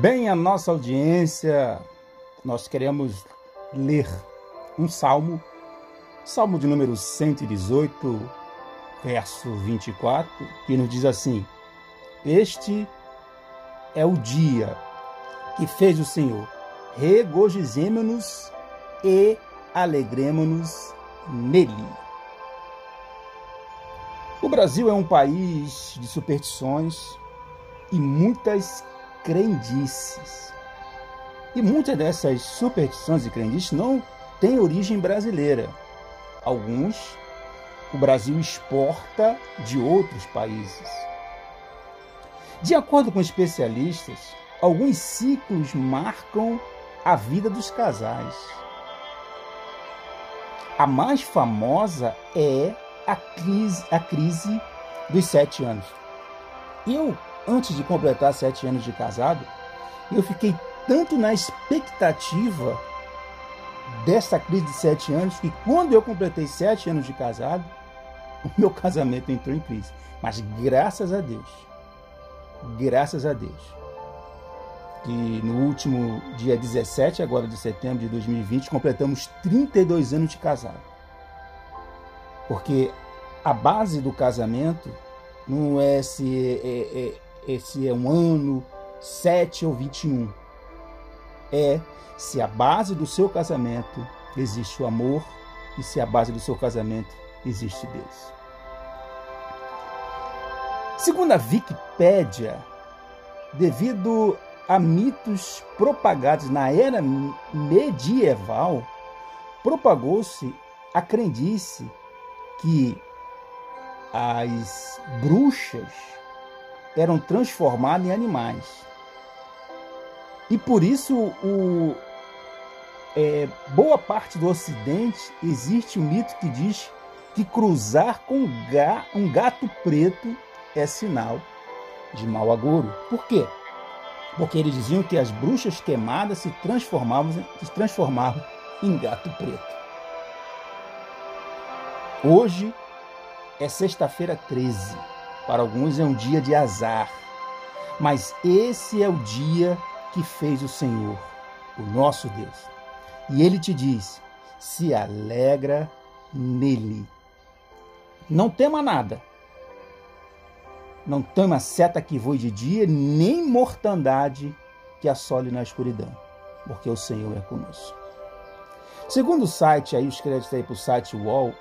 Bem, a nossa audiência, nós queremos ler um salmo, salmo de número 118, verso 24, que nos diz assim: Este é o dia que fez o Senhor, regozijemo-nos e alegremos-nos nele. O Brasil é um país de superstições e muitas crendices. E muitas dessas superstições e crendices não têm origem brasileira. Alguns o Brasil exporta de outros países. De acordo com especialistas, alguns ciclos marcam a vida dos casais. A mais famosa é a crise, a crise dos sete anos. Eu antes de completar sete anos de casado, eu fiquei tanto na expectativa dessa crise de sete anos que quando eu completei sete anos de casado, o meu casamento entrou em crise. Mas graças a Deus, graças a Deus, que no último dia 17 agora de setembro de 2020 completamos 32 anos de casado. Porque a base do casamento não é se é, é, esse é um ano, 7 ou 21. É se a base do seu casamento existe o amor e se a base do seu casamento existe Deus. Segundo a Wikipédia, devido a mitos propagados na era medieval, propagou-se a crendice que as bruxas eram transformados em animais. E por isso, o, é, boa parte do Ocidente existe um mito que diz que cruzar com um gato preto é sinal de mau agouro. Por quê? Porque eles diziam que as bruxas queimadas se transformavam, se transformavam em gato preto. Hoje é sexta-feira 13. Para alguns é um dia de azar. Mas esse é o dia que fez o Senhor, o nosso Deus. E ele te diz: se alegra nele. Não tema nada. Não tema seta que voe de dia, nem mortandade que assole na escuridão, porque o Senhor é conosco. Segundo o site, aí os créditos aí para o site UOL,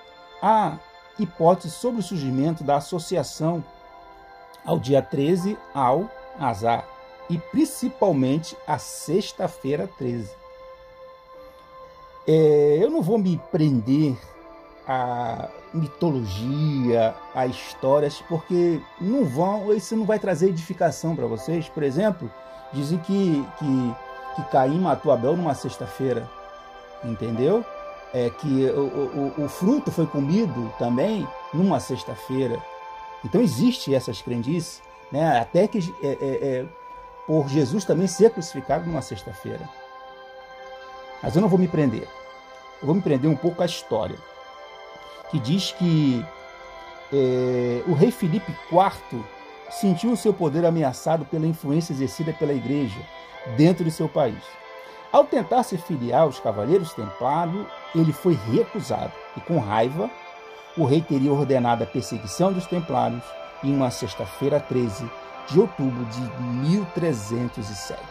há hipótese sobre o surgimento da associação ao dia 13 ao azar e principalmente a sexta-feira 13. É, eu não vou me prender a mitologia, a histórias, porque não vão, isso não vai trazer edificação para vocês. Por exemplo, dizem que, que, que Caim matou Abel numa sexta-feira, entendeu? É que o, o, o fruto foi comido também numa sexta-feira. Então existe essas crendices, né? até que é, é, é, por Jesus também ser crucificado numa sexta-feira. Mas eu não vou me prender. Eu vou me prender um pouco à história, que diz que é, o rei Filipe IV sentiu o seu poder ameaçado pela influência exercida pela igreja dentro de seu país. Ao tentar se filiar aos cavaleiros templários, ele foi recusado e, com raiva, o rei teria ordenado a perseguição dos templários em uma sexta-feira 13 de outubro de 1307.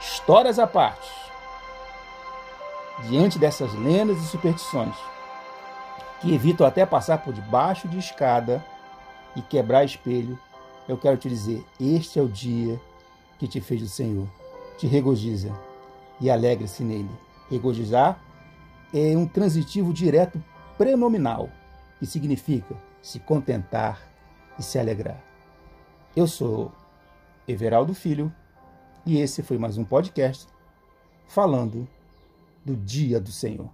Histórias à parte. Diante dessas lendas e superstições, que evitam até passar por debaixo de escada e quebrar espelho, eu quero te dizer: este é o dia que te fez o Senhor. Te regozija e alegre-se nele. Regozijar é um transitivo direto prenominal que significa se contentar e se alegrar. Eu sou Everaldo Filho e esse foi mais um podcast falando do Dia do Senhor.